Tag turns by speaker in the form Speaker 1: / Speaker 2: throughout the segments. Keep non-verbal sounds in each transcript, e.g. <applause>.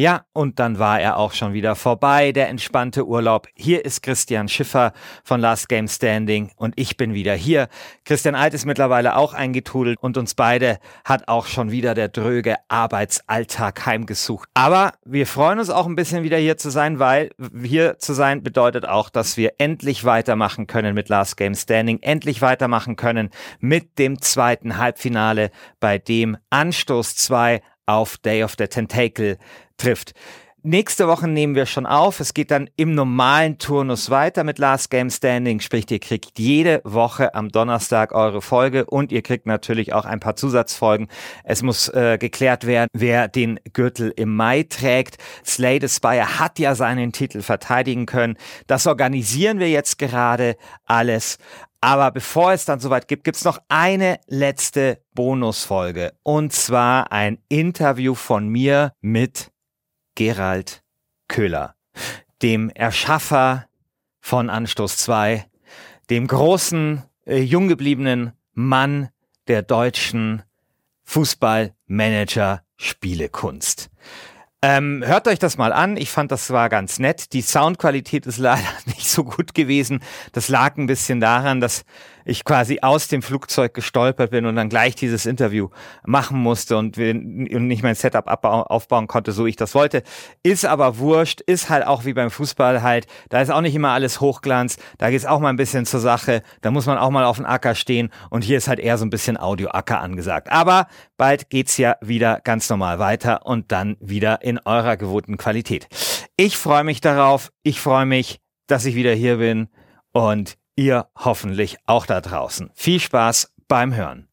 Speaker 1: Ja, und dann war er auch schon wieder vorbei, der entspannte Urlaub. Hier ist Christian Schiffer von Last Game Standing und ich bin wieder hier. Christian Alt ist mittlerweile auch eingetrudelt und uns beide hat auch schon wieder der dröge Arbeitsalltag heimgesucht. Aber wir freuen uns auch ein bisschen wieder hier zu sein, weil hier zu sein bedeutet auch, dass wir endlich weitermachen können mit Last Game Standing, endlich weitermachen können mit dem zweiten Halbfinale, bei dem Anstoß 2 auf Day of the Tentacle trifft. Nächste Woche nehmen wir schon auf. Es geht dann im normalen Turnus weiter mit Last Game Standing. Sprich, ihr kriegt jede Woche am Donnerstag eure Folge und ihr kriegt natürlich auch ein paar Zusatzfolgen. Es muss äh, geklärt werden, wer den Gürtel im Mai trägt. Slade Spire hat ja seinen Titel verteidigen können. Das organisieren wir jetzt gerade alles. Aber bevor es dann soweit gibt, gibt's noch eine letzte Bonusfolge. Und zwar ein Interview von mir mit Gerald Köhler, dem Erschaffer von Anstoß 2, dem großen, äh, jung gebliebenen Mann der deutschen Fußballmanager-Spielekunst. Ähm, hört euch das mal an. Ich fand, das war ganz nett. Die Soundqualität ist <laughs> leider nicht so gut gewesen. Das lag ein bisschen daran, dass ich quasi aus dem Flugzeug gestolpert bin und dann gleich dieses Interview machen musste und, nicht mein Setup aufbauen konnte, so ich das wollte. Ist aber wurscht, ist halt auch wie beim Fußball halt. Da ist auch nicht immer alles Hochglanz. Da geht es auch mal ein bisschen zur Sache. Da muss man auch mal auf den Acker stehen und hier ist halt eher so ein bisschen Audio-Acker angesagt. Aber bald geht's ja wieder ganz normal weiter und dann wieder in eurer gewohnten Qualität. Ich freue mich darauf. Ich freue mich, dass ich wieder hier bin und Ihr hoffentlich auch da draußen. Viel Spaß beim Hören.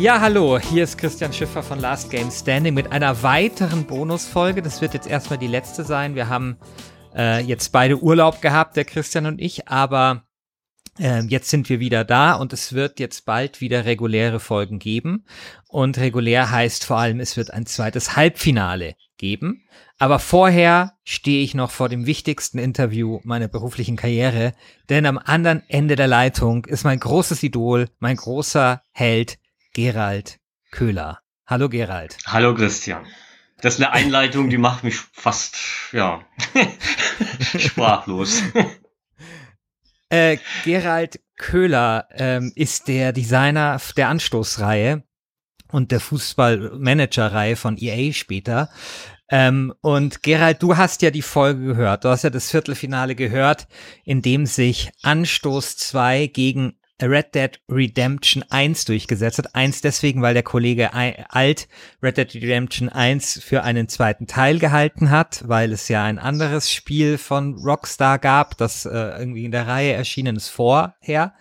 Speaker 1: Ja, hallo, hier ist Christian Schiffer von Last Game Standing mit einer weiteren Bonusfolge. Das wird jetzt erstmal die letzte sein. Wir haben äh, jetzt beide Urlaub gehabt, der Christian und ich, aber äh, jetzt sind wir wieder da und es wird jetzt bald wieder reguläre Folgen geben. Und regulär heißt vor allem, es wird ein zweites Halbfinale geben. Aber vorher stehe ich noch vor dem wichtigsten Interview meiner beruflichen Karriere, denn am anderen Ende der Leitung ist mein großes Idol, mein großer Held, Gerald Köhler. Hallo Gerald.
Speaker 2: Hallo Christian. Das ist eine Einleitung, die macht mich fast, ja, <laughs> sprachlos.
Speaker 1: Äh, Gerald Köhler ähm, ist der Designer der Anstoßreihe und der Fußballmanager-Reihe von EA später. Ähm, und Gerald, du hast ja die Folge gehört. Du hast ja das Viertelfinale gehört, in dem sich Anstoß 2 gegen Red Dead Redemption 1 durchgesetzt hat. Eins deswegen, weil der Kollege Alt Red Dead Redemption 1 für einen zweiten Teil gehalten hat, weil es ja ein anderes Spiel von Rockstar gab, das äh, irgendwie in der Reihe erschienen ist vorher.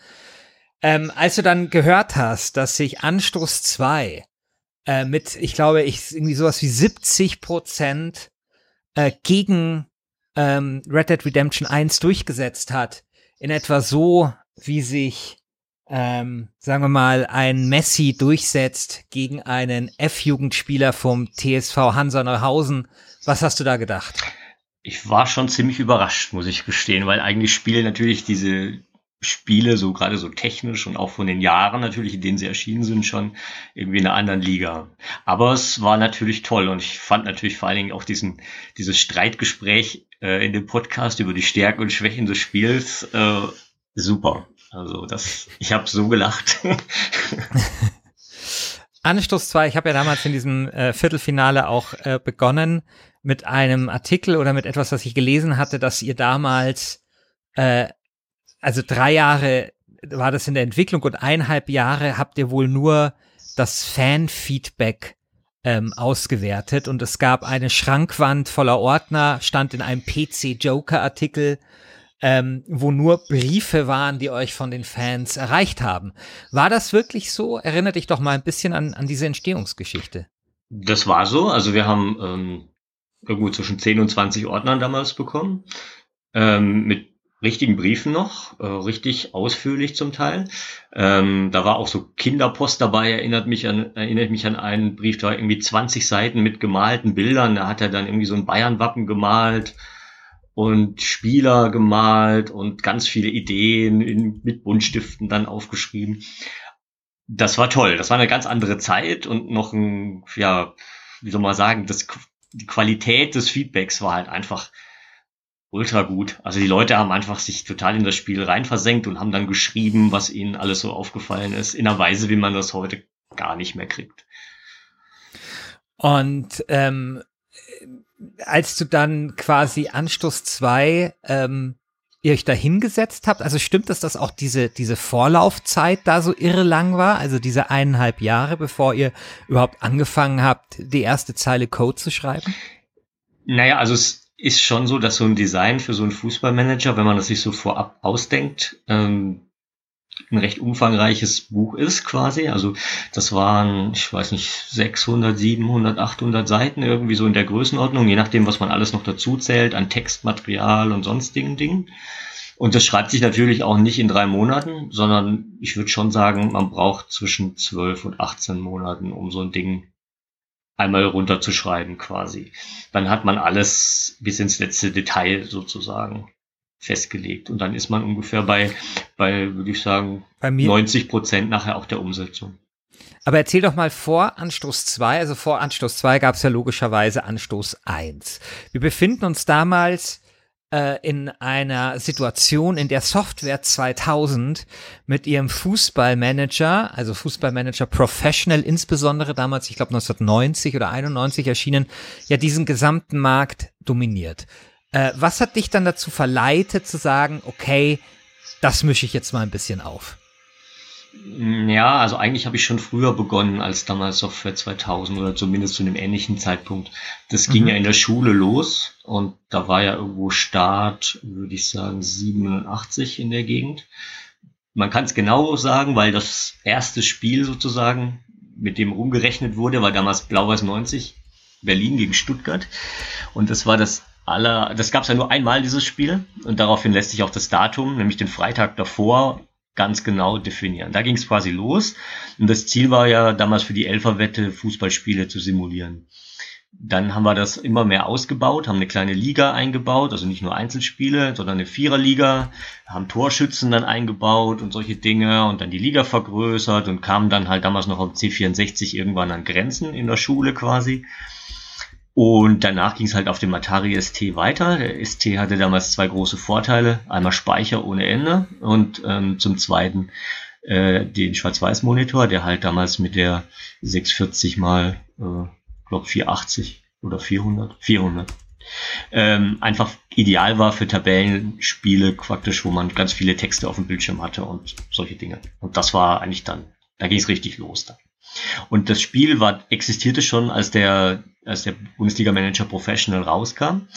Speaker 1: Ähm, als du dann gehört hast, dass sich Anstoß 2 äh, mit, ich glaube, ich irgendwie sowas wie 70 Prozent äh, gegen ähm, Red Dead Redemption 1 durchgesetzt hat, in etwa so, wie sich ähm, sagen wir mal, ein Messi durchsetzt gegen einen F-Jugendspieler vom TSV Hansa Neuhausen. Was hast du da gedacht?
Speaker 2: Ich war schon ziemlich überrascht, muss ich gestehen, weil eigentlich spielen natürlich diese Spiele so gerade so technisch und auch von den Jahren natürlich, in denen sie erschienen sind, schon irgendwie in einer anderen Liga. Aber es war natürlich toll und ich fand natürlich vor allen Dingen auch diesen, dieses Streitgespräch äh, in dem Podcast über die Stärken und Schwächen des Spiels äh, super. Also das, ich habe so gelacht. <laughs>
Speaker 1: Anstoß 2, ich habe ja damals in diesem äh, Viertelfinale auch äh, begonnen mit einem Artikel oder mit etwas, was ich gelesen hatte, dass ihr damals, äh, also drei Jahre war das in der Entwicklung und eineinhalb Jahre habt ihr wohl nur das Fan-Feedback ähm, ausgewertet und es gab eine Schrankwand voller Ordner, stand in einem PC-Joker-Artikel ähm, wo nur Briefe waren, die euch von den Fans erreicht haben. War das wirklich so? Erinnert dich doch mal ein bisschen an, an diese Entstehungsgeschichte.
Speaker 2: Das war so. Also wir haben ähm, irgendwo zwischen 10 und 20 Ordnern damals bekommen. Ähm, mit richtigen Briefen noch, äh, richtig ausführlich zum Teil. Ähm, da war auch so Kinderpost dabei, erinnert mich an, erinnert mich an einen Brief, da war irgendwie 20 Seiten mit gemalten Bildern. Da hat er dann irgendwie so ein Bayern-Wappen gemalt und Spieler gemalt und ganz viele Ideen in, mit Buntstiften dann aufgeschrieben. Das war toll. Das war eine ganz andere Zeit und noch ein, ja, wie soll man sagen, das, die Qualität des Feedbacks war halt einfach ultra gut. Also die Leute haben einfach sich total in das Spiel reinversenkt und haben dann geschrieben, was ihnen alles so aufgefallen ist, in einer Weise, wie man das heute gar nicht mehr kriegt.
Speaker 1: Und ähm, als du dann quasi Anstoß 2 ähm, ihr euch da hingesetzt habt, also stimmt es, dass auch diese, diese Vorlaufzeit da so irre lang war, also diese eineinhalb Jahre, bevor ihr überhaupt angefangen habt, die erste Zeile Code zu schreiben?
Speaker 2: Naja, also es ist schon so, dass so ein Design für so einen Fußballmanager, wenn man das sich so vorab ausdenkt, ähm, ein recht umfangreiches Buch ist quasi. Also das waren, ich weiß nicht, 600, 700, 800 Seiten irgendwie so in der Größenordnung, je nachdem, was man alles noch dazu zählt an Textmaterial und sonstigen Dingen. Und das schreibt sich natürlich auch nicht in drei Monaten, sondern ich würde schon sagen, man braucht zwischen 12 und 18 Monaten, um so ein Ding einmal runterzuschreiben quasi. Dann hat man alles bis ins letzte Detail sozusagen festgelegt. Und dann ist man ungefähr bei, bei würde ich sagen, bei 90 Prozent nachher auch der Umsetzung.
Speaker 1: Aber erzähl doch mal vor Anstoß 2, also vor Anstoß 2 gab es ja logischerweise Anstoß 1. Wir befinden uns damals äh, in einer Situation, in der Software 2000 mit ihrem Fußballmanager, also Fußballmanager Professional insbesondere damals, ich glaube 1990 oder 91 erschienen, ja diesen gesamten Markt dominiert. Äh, was hat dich dann dazu verleitet zu sagen, okay, das mische ich jetzt mal ein bisschen auf?
Speaker 2: Mm, ja, also eigentlich habe ich schon früher begonnen als damals Software 2000 oder zumindest zu einem ähnlichen Zeitpunkt. Das ging mhm. ja in der Schule los und da war ja irgendwo Start, würde ich sagen, 87 in der Gegend. Man kann es genau sagen, weil das erste Spiel sozusagen, mit dem umgerechnet wurde, war damals Blau-Weiß 90, Berlin gegen Stuttgart. Und das war das aller, das gab es ja nur einmal, dieses Spiel. Und daraufhin lässt sich auch das Datum, nämlich den Freitag davor, ganz genau definieren. Da ging es quasi los. Und das Ziel war ja damals für die Elferwette Fußballspiele zu simulieren. Dann haben wir das immer mehr ausgebaut, haben eine kleine Liga eingebaut, also nicht nur Einzelspiele, sondern eine Viererliga, haben Torschützen dann eingebaut und solche Dinge und dann die Liga vergrößert und kamen dann halt damals noch auf C64 irgendwann an Grenzen in der Schule quasi. Und danach ging es halt auf dem Atari ST weiter. Der ST hatte damals zwei große Vorteile. Einmal Speicher ohne Ende und ähm, zum zweiten äh, den Schwarz-Weiß-Monitor, der halt damals mit der 640 mal, äh, glaube 480 oder 400, 400 ähm, einfach ideal war für Tabellenspiele praktisch, wo man ganz viele Texte auf dem Bildschirm hatte und solche Dinge. Und das war eigentlich dann, da ging es richtig los dann. Und das Spiel war, existierte schon, als der, als der Bundesliga-Manager Professional rauskam.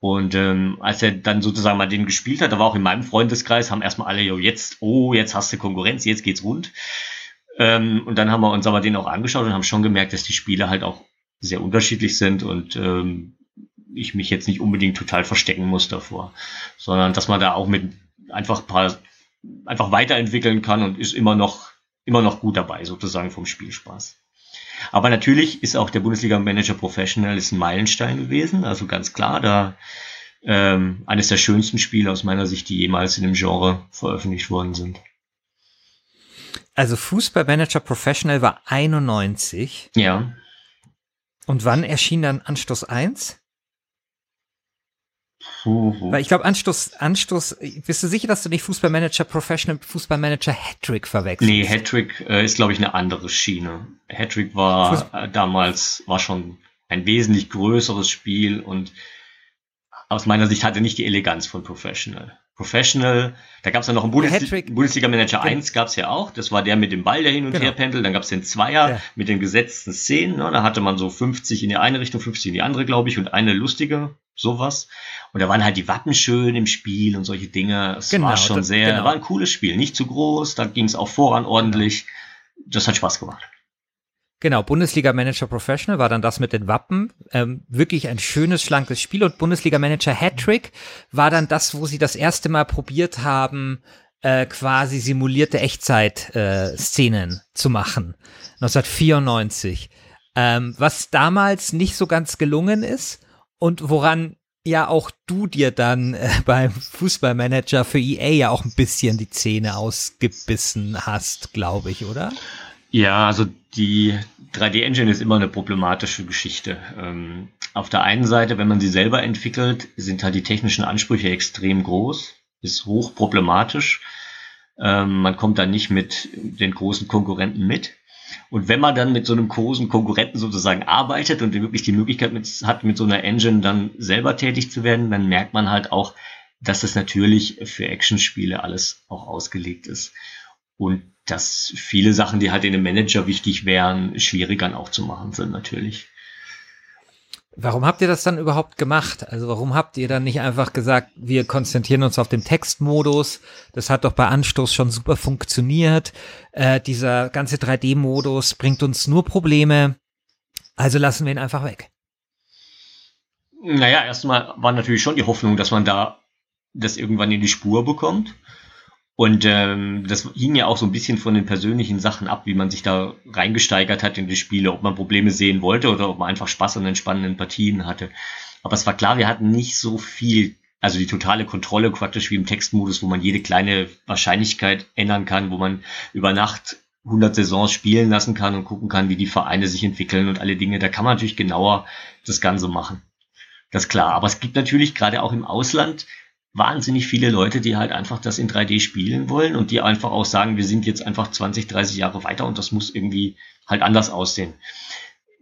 Speaker 2: Und ähm, als er dann sozusagen mal den gespielt hat, da war auch in meinem Freundeskreis, haben erstmal alle, jo, jetzt, oh, jetzt hast du Konkurrenz, jetzt geht's rund. Ähm, und dann haben wir uns aber den auch angeschaut und haben schon gemerkt, dass die Spiele halt auch sehr unterschiedlich sind und ähm, ich mich jetzt nicht unbedingt total verstecken muss davor, sondern dass man da auch mit einfach paar einfach weiterentwickeln kann und ist immer noch immer noch gut dabei, sozusagen vom Spielspaß. Aber natürlich ist auch der Bundesliga-Manager Professional ist ein Meilenstein gewesen, also ganz klar, da ähm, eines der schönsten Spiele aus meiner Sicht, die jemals in dem Genre veröffentlicht worden sind.
Speaker 1: Also Fußballmanager Professional war 91.
Speaker 2: Ja.
Speaker 1: Und wann erschien dann Anstoß 1? Weil ich glaube, Anstoß, Anstoß, bist du sicher, dass du nicht Fußballmanager Professional Fußballmanager Hattrick verwechselst?
Speaker 2: Nee, Hattrick äh, ist, glaube ich, eine andere Schiene. Hattrick war äh, damals, war schon ein wesentlich größeres Spiel und aus meiner Sicht hatte nicht die Eleganz von Professional. Professional, da gab es ja noch einen Bundes Bundesliga Manager 1 gab es ja auch, das war der mit dem Ball, der hin und genau. her pendelt, dann gab es den Zweier ja. mit den gesetzten Szenen, ne? da hatte man so 50 in die eine Richtung, 50 in die andere, glaube ich, und eine lustige, sowas. Und da waren halt die Wappen schön im Spiel und solche Dinge. Es genau, war schon das, sehr, genau. war ein cooles Spiel. Nicht zu groß, da ging es auch voran ordentlich. Das hat Spaß gemacht.
Speaker 1: Genau, Bundesliga Manager Professional war dann das mit den Wappen. Ähm, wirklich ein schönes, schlankes Spiel. Und Bundesliga Manager Hattrick war dann das, wo sie das erste Mal probiert haben, äh, quasi simulierte Echtzeit-Szenen äh, zu machen. 1994. Ähm, was damals nicht so ganz gelungen ist und woran ja auch du dir dann äh, <laughs> beim Fußballmanager für EA ja auch ein bisschen die Zähne ausgebissen hast, glaube ich, oder?
Speaker 2: Ja, also die 3D-Engine ist immer eine problematische Geschichte. Ähm, auf der einen Seite, wenn man sie selber entwickelt, sind halt die technischen Ansprüche extrem groß, ist hoch problematisch. Ähm, man kommt da nicht mit den großen Konkurrenten mit. Und wenn man dann mit so einem großen Konkurrenten sozusagen arbeitet und wirklich die Möglichkeit mit, hat, mit so einer Engine dann selber tätig zu werden, dann merkt man halt auch, dass es natürlich für Actionspiele alles auch ausgelegt ist. Und dass viele Sachen, die halt in einem Manager wichtig wären, schwieriger auch zu machen sind natürlich.
Speaker 1: Warum habt ihr das dann überhaupt gemacht? Also warum habt ihr dann nicht einfach gesagt, wir konzentrieren uns auf den Textmodus? Das hat doch bei Anstoß schon super funktioniert. Äh, dieser ganze 3D-Modus bringt uns nur Probleme. Also lassen wir ihn einfach weg.
Speaker 2: Naja, erstmal war natürlich schon die Hoffnung, dass man da das irgendwann in die Spur bekommt. Und ähm, das hing ja auch so ein bisschen von den persönlichen Sachen ab, wie man sich da reingesteigert hat in die Spiele, ob man Probleme sehen wollte oder ob man einfach Spaß an den spannenden Partien hatte. Aber es war klar, wir hatten nicht so viel, also die totale Kontrolle praktisch wie im Textmodus, wo man jede kleine Wahrscheinlichkeit ändern kann, wo man über Nacht 100 Saisons spielen lassen kann und gucken kann, wie die Vereine sich entwickeln und alle Dinge. Da kann man natürlich genauer das Ganze machen. Das ist klar. Aber es gibt natürlich gerade auch im Ausland wahnsinnig viele Leute, die halt einfach das in 3D spielen wollen und die einfach auch sagen, wir sind jetzt einfach 20, 30 Jahre weiter und das muss irgendwie halt anders aussehen.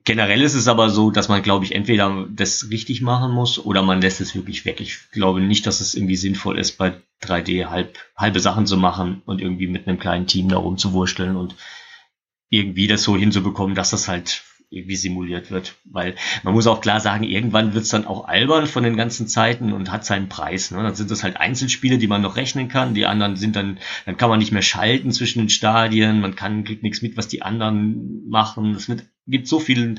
Speaker 2: Generell ist es aber so, dass man, glaube ich, entweder das richtig machen muss oder man lässt es wirklich weg. Ich glaube nicht, dass es irgendwie sinnvoll ist, bei 3D halb, halbe Sachen zu machen und irgendwie mit einem kleinen Team da rumzuwursteln und irgendwie das so hinzubekommen, dass das halt irgendwie simuliert wird. Weil man muss auch klar sagen, irgendwann wird's dann auch albern von den ganzen Zeiten und hat seinen Preis. Ne? Dann sind das halt Einzelspiele, die man noch rechnen kann. Die anderen sind dann, dann kann man nicht mehr schalten zwischen den Stadien, man kann, kriegt nichts mit, was die anderen machen. Es gibt so viel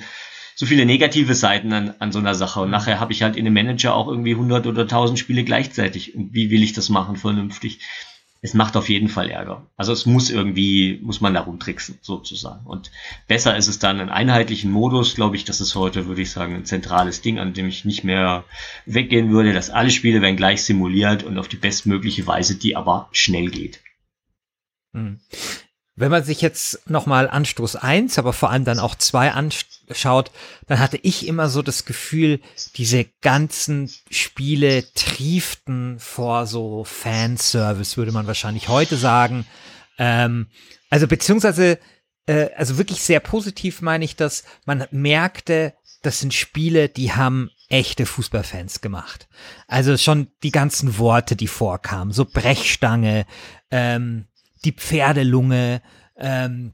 Speaker 2: so viele negative Seiten an, an so einer Sache. Und nachher habe ich halt in dem Manager auch irgendwie 100 oder 1000 Spiele gleichzeitig. Und wie will ich das machen vernünftig? Es macht auf jeden Fall Ärger. Also es muss irgendwie, muss man da rumtricksen, sozusagen. Und besser ist es dann einen einheitlichen Modus, glaube ich, das ist heute, würde ich sagen, ein zentrales Ding, an dem ich nicht mehr weggehen würde, dass alle Spiele werden gleich simuliert und auf die bestmögliche Weise, die aber schnell geht.
Speaker 1: Wenn man sich jetzt nochmal Anstoß 1, aber vor allem dann auch 2 anschaut, dann hatte ich immer so das Gefühl, diese ganzen Spiele trieften vor so Fanservice, würde man wahrscheinlich heute sagen. Ähm, also beziehungsweise, äh, also wirklich sehr positiv meine ich das, man merkte, das sind Spiele, die haben echte Fußballfans gemacht. Also schon die ganzen Worte, die vorkamen, so Brechstange, ähm, die Pferdelunge, ähm,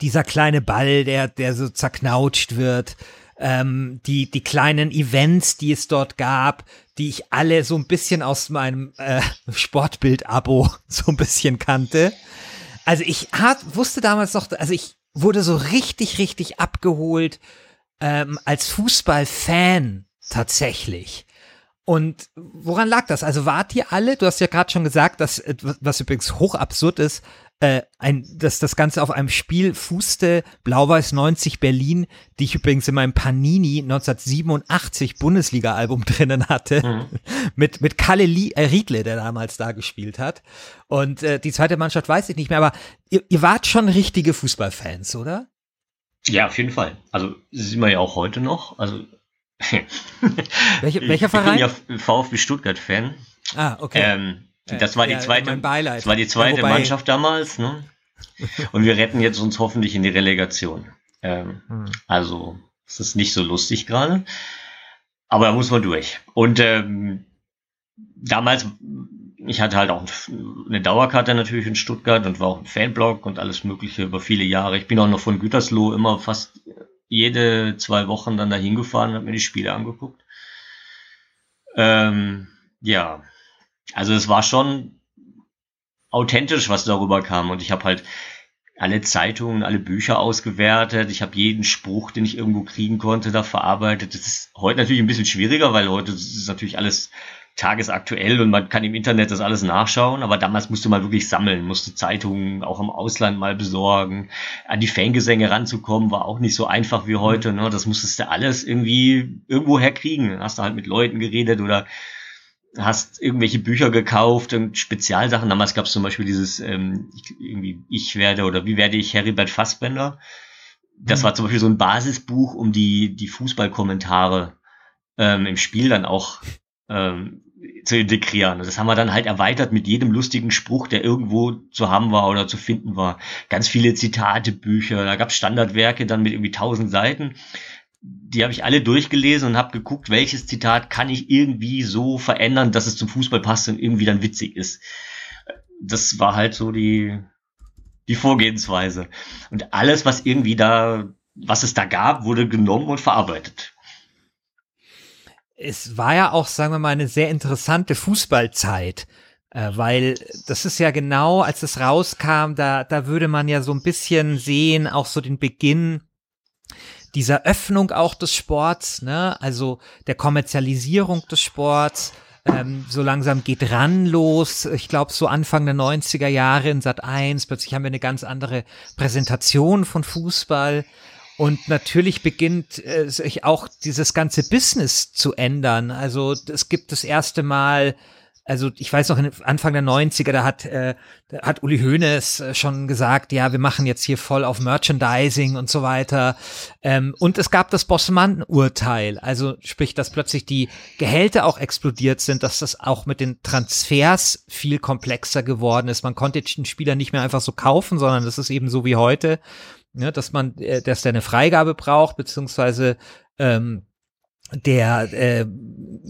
Speaker 1: dieser kleine Ball, der, der so zerknautscht wird, ähm, die, die kleinen Events, die es dort gab, die ich alle so ein bisschen aus meinem äh, Sportbild-Abo <laughs> so ein bisschen kannte. Also ich hat, wusste damals noch, also ich wurde so richtig, richtig abgeholt ähm, als Fußballfan tatsächlich. Und woran lag das? Also wart ihr alle, du hast ja gerade schon gesagt, dass, was übrigens hoch absurd ist, äh, ein, dass das Ganze auf einem Spiel fußte, Blau-Weiß 90 Berlin, die ich übrigens in meinem Panini 1987 Bundesliga-Album <laughs> drinnen hatte, mhm. mit, mit Kalle Lie, äh, Riedle, der damals da gespielt hat. Und äh, die zweite Mannschaft weiß ich nicht mehr, aber ihr, ihr wart schon richtige Fußballfans, oder?
Speaker 2: Ja, auf jeden Fall. Also sind wir ja auch heute noch. Also
Speaker 1: Welche, welcher Verein?
Speaker 2: Ich bin ja VfB Stuttgart-Fan.
Speaker 1: Ah, okay. Ähm,
Speaker 2: das war die zweite, das war die zweite ja, Mannschaft damals. Ne? <laughs> Und wir retten jetzt uns hoffentlich in die Relegation. Ähm, hm. Also, es ist nicht so lustig gerade. Aber da muss man durch. Und ähm, damals, ich hatte halt auch eine Dauerkarte natürlich in Stuttgart und war auch im Fanblog und alles Mögliche über viele Jahre. Ich bin auch noch von Gütersloh immer fast jede zwei Wochen dann dahin gefahren und habe mir die Spiele angeguckt. Ähm, ja, also es war schon authentisch, was darüber kam. Und ich habe halt alle Zeitungen, alle Bücher ausgewertet. Ich habe jeden Spruch, den ich irgendwo kriegen konnte, da verarbeitet. Das ist heute natürlich ein bisschen schwieriger, weil heute ist natürlich alles tagesaktuell und man kann im Internet das alles nachschauen, aber damals musste man wirklich sammeln, musste Zeitungen auch im Ausland mal besorgen. An die Fangesänge ranzukommen war auch nicht so einfach wie heute, ne? Das musstest du alles irgendwie irgendwo herkriegen. Dann hast du halt mit Leuten geredet oder hast irgendwelche Bücher gekauft und Spezialsachen. Damals gab es zum Beispiel dieses ähm, irgendwie ich werde oder wie werde ich Heribert Fassbender. Das mhm. war zum Beispiel so ein Basisbuch, um die die Fußballkommentare ähm, im Spiel dann auch ähm, zu integrieren. Das haben wir dann halt erweitert mit jedem lustigen Spruch, der irgendwo zu haben war oder zu finden war. Ganz viele Zitate, Bücher, da gab es Standardwerke dann mit irgendwie tausend Seiten. Die habe ich alle durchgelesen und habe geguckt, welches Zitat kann ich irgendwie so verändern, dass es zum Fußball passt und irgendwie dann witzig ist. Das war halt so die, die Vorgehensweise. Und alles, was irgendwie da, was es da gab, wurde genommen und verarbeitet
Speaker 1: es war ja auch, sagen wir mal, eine sehr interessante Fußballzeit. Äh, weil das ist ja genau, als es rauskam, da, da würde man ja so ein bisschen sehen, auch so den Beginn dieser Öffnung auch des Sports, ne? Also der Kommerzialisierung des Sports. Ähm, so langsam geht ran los. Ich glaube, so Anfang der 90er Jahre in Sat 1, plötzlich haben wir eine ganz andere Präsentation von Fußball. Und natürlich beginnt äh, sich auch dieses ganze Business zu ändern. Also es gibt das erste Mal, also ich weiß noch, Anfang der 90er, da hat, äh, da hat Uli Hoeneß äh, schon gesagt, ja, wir machen jetzt hier voll auf Merchandising und so weiter. Ähm, und es gab das Bossemann-Urteil, also sprich, dass plötzlich die Gehälter auch explodiert sind, dass das auch mit den Transfers viel komplexer geworden ist. Man konnte den Spieler nicht mehr einfach so kaufen, sondern das ist eben so wie heute ne, dass man, äh, dass der eine Freigabe braucht, beziehungsweise ähm, der, äh,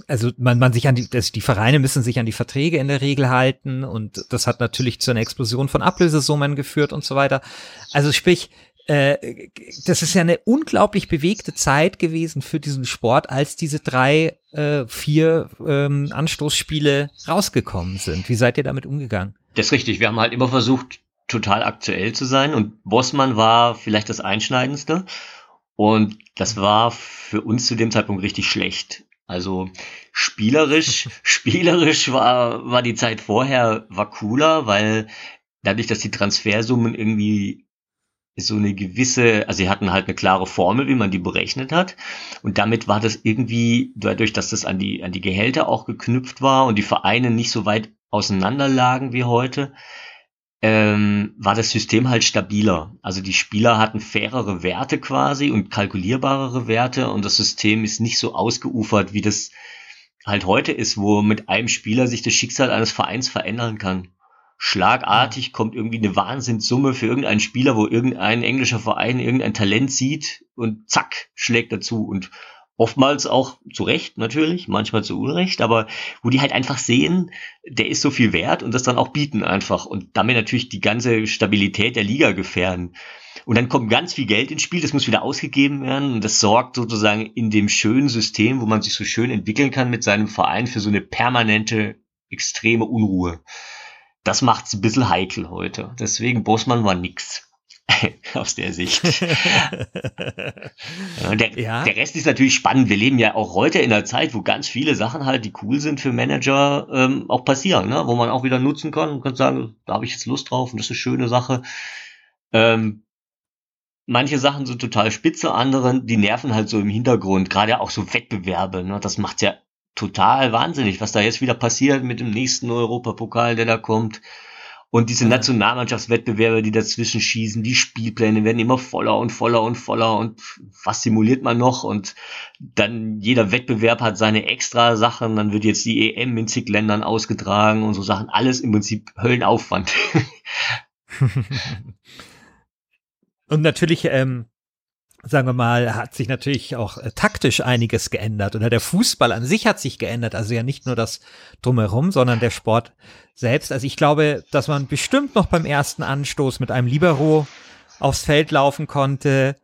Speaker 1: also man, man sich an die, das, die Vereine müssen sich an die Verträge in der Regel halten und das hat natürlich zu einer Explosion von Ablösesummen geführt und so weiter. Also sprich, äh, das ist ja eine unglaublich bewegte Zeit gewesen für diesen Sport, als diese drei, äh, vier ähm, Anstoßspiele rausgekommen sind. Wie seid ihr damit umgegangen?
Speaker 2: Das ist richtig. Wir haben halt immer versucht, total aktuell zu sein und Bossmann war vielleicht das Einschneidendste und das war für uns zu dem Zeitpunkt richtig schlecht. Also spielerisch, <laughs> spielerisch war, war die Zeit vorher, war cooler, weil dadurch, dass die Transfersummen irgendwie so eine gewisse, also sie hatten halt eine klare Formel, wie man die berechnet hat. Und damit war das irgendwie, dadurch, dass das an die, an die Gehälter auch geknüpft war und die Vereine nicht so weit auseinander lagen wie heute, ähm, war das System halt stabiler. Also die Spieler hatten fairere Werte quasi und kalkulierbarere Werte und das System ist nicht so ausgeufert, wie das halt heute ist, wo mit einem Spieler sich das Schicksal eines Vereins verändern kann. Schlagartig kommt irgendwie eine Wahnsinnssumme für irgendeinen Spieler, wo irgendein englischer Verein irgendein Talent sieht und zack, schlägt dazu und Oftmals auch zu Recht natürlich, manchmal zu Unrecht, aber wo die halt einfach sehen, der ist so viel wert und das dann auch bieten einfach und damit natürlich die ganze Stabilität der Liga gefährden. Und dann kommt ganz viel Geld ins Spiel, das muss wieder ausgegeben werden und das sorgt sozusagen in dem schönen System, wo man sich so schön entwickeln kann mit seinem Verein für so eine permanente, extreme Unruhe. Das macht's ein bisschen heikel heute. Deswegen Bossmann war nix. <laughs> aus der Sicht. <laughs> der, ja. der Rest ist natürlich spannend. Wir leben ja auch heute in einer Zeit, wo ganz viele Sachen halt, die cool sind für Manager, ähm, auch passieren, ne? wo man auch wieder nutzen kann und kann sagen, da habe ich jetzt Lust drauf und das ist eine schöne Sache. Ähm, manche Sachen sind total spitze, andere, die nerven halt so im Hintergrund, gerade auch so Wettbewerbe. Ne? Das macht's ja total wahnsinnig, was da jetzt wieder passiert mit dem nächsten Europapokal, der da kommt. Und diese Nationalmannschaftswettbewerbe, die dazwischen schießen, die Spielpläne werden immer voller und voller und voller und was simuliert man noch? Und dann jeder Wettbewerb hat seine extra Sachen, dann wird jetzt die EM in zig Ländern ausgetragen und so Sachen. Alles im Prinzip Höllenaufwand. <laughs> <laughs>
Speaker 1: und natürlich, ähm, sagen wir mal, hat sich natürlich auch äh, taktisch einiges geändert oder der Fußball an sich hat sich geändert. Also ja nicht nur das drumherum, sondern der Sport selbst. Also ich glaube, dass man bestimmt noch beim ersten Anstoß mit einem Libero aufs Feld laufen konnte.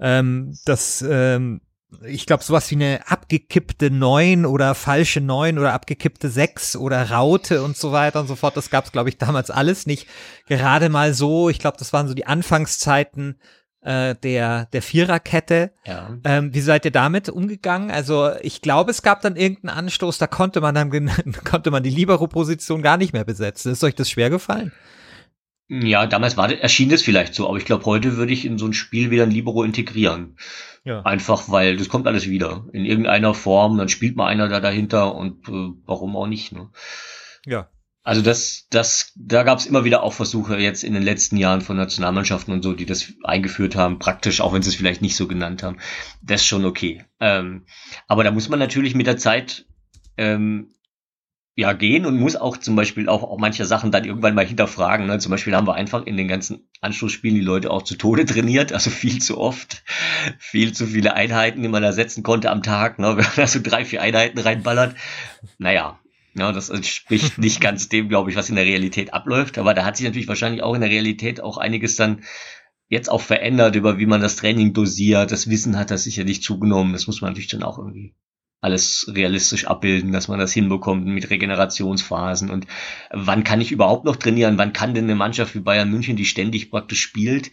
Speaker 1: Ähm, das ähm, ich glaube, sowas wie eine abgekippte Neun oder falsche Neun oder abgekippte Sechs oder Raute und so weiter und so fort. Das gab es, glaube ich, damals alles nicht. Gerade mal so, ich glaube, das waren so die Anfangszeiten äh, der, der Viererkette. Ja. Ähm, wie seid ihr damit umgegangen? Also ich glaube, es gab dann irgendeinen Anstoß, da konnte man dann <laughs> konnte man die Libero-Position gar nicht mehr besetzen. Ist euch das schwer gefallen?
Speaker 2: Ja, damals war, erschien das vielleicht so, aber ich glaube, heute würde ich in so ein Spiel wieder ein Libero integrieren. Ja. Einfach, weil das kommt alles wieder. In irgendeiner Form, dann spielt mal einer da dahinter und äh, warum auch nicht. Ne?
Speaker 1: Ja.
Speaker 2: Also das, das, da gab es immer wieder auch Versuche jetzt in den letzten Jahren von Nationalmannschaften und so, die das eingeführt haben, praktisch, auch wenn sie es vielleicht nicht so genannt haben. Das ist schon okay. Ähm, aber da muss man natürlich mit der Zeit ähm, ja gehen und muss auch zum Beispiel auch, auch manche Sachen dann irgendwann mal hinterfragen. Ne? Zum Beispiel haben wir einfach in den ganzen Anschlussspielen die Leute auch zu Tode <laughs> trainiert, also viel zu oft, viel zu viele Einheiten, die man da setzen konnte am Tag. Ne? <laughs> Wenn man da so drei, vier Einheiten reinballert, naja, ja, das entspricht nicht ganz dem, glaube ich, was in der Realität abläuft. Aber da hat sich natürlich wahrscheinlich auch in der Realität auch einiges dann jetzt auch verändert, über wie man das Training dosiert. Das Wissen hat das sicherlich zugenommen. Das muss man natürlich dann auch irgendwie alles realistisch abbilden, dass man das hinbekommt mit Regenerationsphasen und wann kann ich überhaupt noch trainieren? Wann kann denn eine Mannschaft wie Bayern München, die ständig praktisch spielt,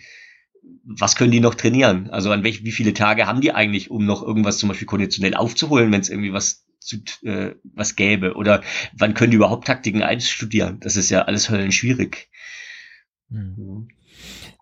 Speaker 2: was können die noch trainieren? Also an welch, wie viele Tage haben die eigentlich, um noch irgendwas zum Beispiel konditionell aufzuholen, wenn es irgendwie was zu, äh, was gäbe? Oder wann können die überhaupt Taktiken einstudieren? Das ist ja alles höllenschwierig.
Speaker 1: Mhm.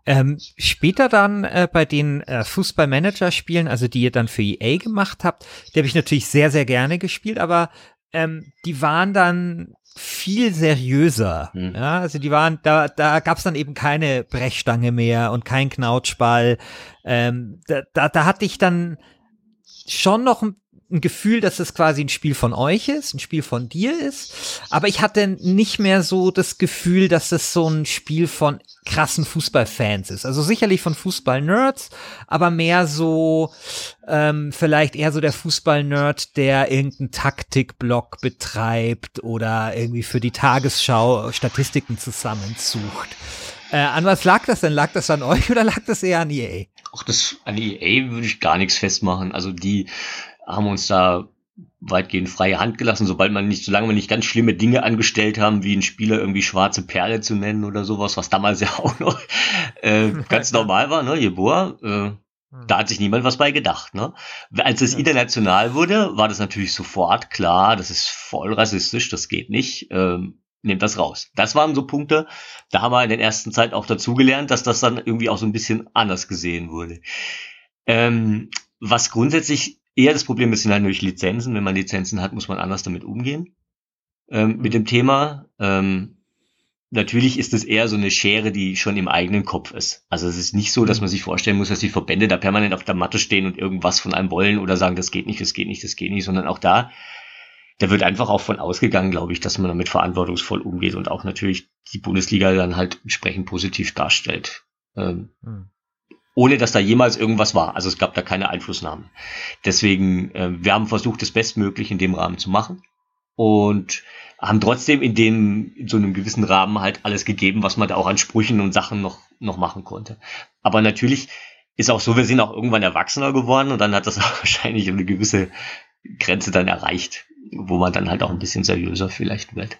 Speaker 1: Ähm, später dann äh, bei den äh, Fußballmanager-Spielen, also die ihr dann für EA gemacht habt, die habe ich natürlich sehr, sehr gerne gespielt, aber ähm, die waren dann viel seriöser. Mhm. Ja, also die waren, da, da gab es dann eben keine Brechstange mehr und kein Knautschball. Ähm, da, da, da hatte ich dann schon noch ein ein Gefühl, dass es quasi ein Spiel von euch ist, ein Spiel von dir ist. Aber ich hatte nicht mehr so das Gefühl, dass es so ein Spiel von krassen Fußballfans ist. Also sicherlich von Fußball-Nerds, aber mehr so ähm, vielleicht eher so der Fußball-Nerd, der irgendeinen Taktikblock betreibt oder irgendwie für die Tagesschau Statistiken zusammensucht. Äh, an was lag das denn? Lag das an euch <laughs> oder lag das eher an EA?
Speaker 2: Ach, das an EA würde ich gar nichts festmachen. Also die haben uns da weitgehend freie Hand gelassen, sobald man nicht, solange wir nicht ganz schlimme Dinge angestellt haben, wie ein Spieler irgendwie schwarze Perle zu nennen oder sowas, was damals <laughs> ja auch noch äh, ganz normal war, ne, Jeboa, äh, da hat sich niemand was bei gedacht. Ne? Als es international wurde, war das natürlich sofort klar, das ist voll rassistisch, das geht nicht. Ähm, nehmt das raus. Das waren so Punkte, da haben wir in der ersten Zeit auch dazugelernt, dass das dann irgendwie auch so ein bisschen anders gesehen wurde. Ähm, was grundsätzlich eher das Problem ist, sind halt natürlich Lizenzen. Wenn man Lizenzen hat, muss man anders damit umgehen. Ähm, mhm. Mit dem Thema. Ähm, natürlich ist es eher so eine Schere, die schon im eigenen Kopf ist. Also es ist nicht so, dass mhm. man sich vorstellen muss, dass die Verbände da permanent auf der Matte stehen und irgendwas von einem wollen oder sagen, das geht nicht, das geht nicht, das geht nicht, sondern auch da, da wird einfach auch von ausgegangen, glaube ich, dass man damit verantwortungsvoll umgeht und auch natürlich die Bundesliga dann halt entsprechend positiv darstellt. Ähm, mhm ohne dass da jemals irgendwas war. Also es gab da keine Einflussnahme. Deswegen, äh, wir haben versucht, das bestmöglich in dem Rahmen zu machen und haben trotzdem in dem, in so einem gewissen Rahmen halt alles gegeben, was man da auch an Sprüchen und Sachen noch, noch machen konnte. Aber natürlich ist auch so, wir sind auch irgendwann erwachsener geworden und dann hat das auch <laughs> wahrscheinlich eine gewisse Grenze dann erreicht, wo man dann halt auch ein bisschen seriöser vielleicht wird.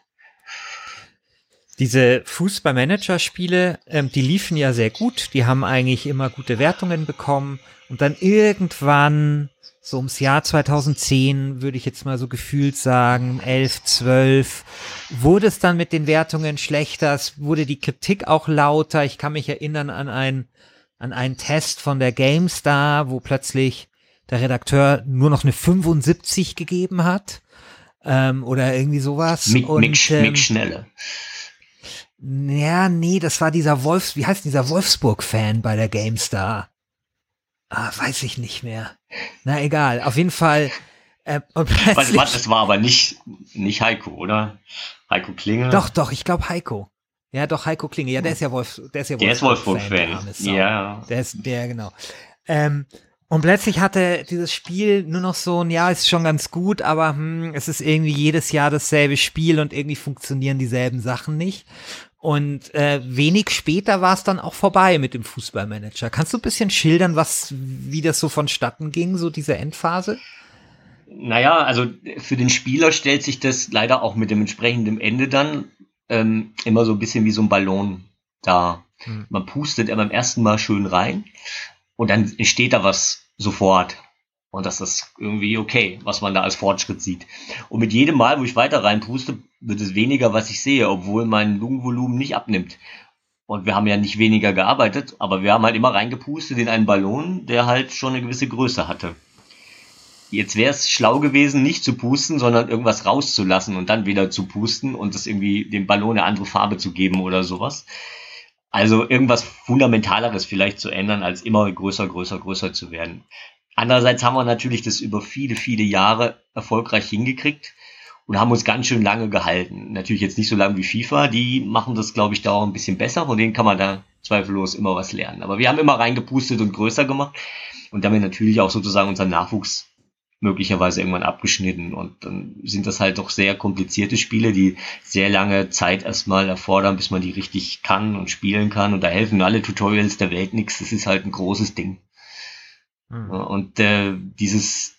Speaker 1: Diese Fußballmanager-Spiele, ähm, die liefen ja sehr gut. Die haben eigentlich immer gute Wertungen bekommen. Und dann irgendwann, so ums Jahr 2010, würde ich jetzt mal so gefühlt sagen, 11, 12, wurde es dann mit den Wertungen schlechter. Es wurde die Kritik auch lauter. Ich kann mich erinnern an ein an einen Test von der GameStar, wo plötzlich der Redakteur nur noch eine 75 gegeben hat. Ähm, oder irgendwie sowas.
Speaker 2: Mick, und, Mick, ähm, Mick Schnelle.
Speaker 1: Ja, nee, das war dieser Wolfs, wie heißt dieser Wolfsburg-Fan bei der GameStar? Ah, weiß ich nicht mehr. Na egal, auf jeden Fall.
Speaker 2: Äh, und plötzlich, was, das war aber nicht, nicht Heiko, oder? Heiko Klinge?
Speaker 1: Doch, doch, ich glaube Heiko. Ja, doch, Heiko Klinge. Ja, der ist ja Wolf, der ist ja
Speaker 2: Wolfsburg-Fan. Wolfsburg
Speaker 1: ja. Der ist, der, genau. Ähm, und plötzlich hatte dieses Spiel nur noch so ein, ja, ist schon ganz gut, aber hm, es ist irgendwie jedes Jahr dasselbe Spiel und irgendwie funktionieren dieselben Sachen nicht. Und äh, wenig später war es dann auch vorbei mit dem Fußballmanager. Kannst du ein bisschen schildern, was, wie das so vonstatten ging, so diese Endphase?
Speaker 2: Naja, also für den Spieler stellt sich das leider auch mit dem entsprechenden Ende dann ähm, immer so ein bisschen wie so ein Ballon dar. Hm. Man pustet beim ersten Mal schön rein und dann entsteht da was sofort. Und das ist irgendwie okay, was man da als Fortschritt sieht. Und mit jedem Mal, wo ich weiter reinpuste, wird es weniger, was ich sehe, obwohl mein Lungenvolumen nicht abnimmt. Und wir haben ja nicht weniger gearbeitet, aber wir haben halt immer reingepustet in einen Ballon, der halt schon eine gewisse Größe hatte. Jetzt wäre es schlau gewesen, nicht zu pusten, sondern irgendwas rauszulassen und dann wieder zu pusten und das irgendwie dem Ballon eine andere Farbe zu geben oder sowas. Also irgendwas Fundamentaleres vielleicht zu ändern, als immer größer, größer, größer zu werden. Andererseits haben wir natürlich das über viele, viele Jahre erfolgreich hingekriegt und haben uns ganz schön lange gehalten. Natürlich jetzt nicht so lange wie FIFA, die machen das, glaube ich, da auch ein bisschen besser, von denen kann man da zweifellos immer was lernen. Aber wir haben immer reingepustet und größer gemacht und damit natürlich auch sozusagen unseren Nachwuchs möglicherweise irgendwann abgeschnitten. Und dann sind das halt doch sehr komplizierte Spiele, die sehr lange Zeit erstmal erfordern, bis man die richtig kann und spielen kann. Und da helfen alle Tutorials der Welt nichts. Das ist halt ein großes Ding. Mhm. Und äh, dieses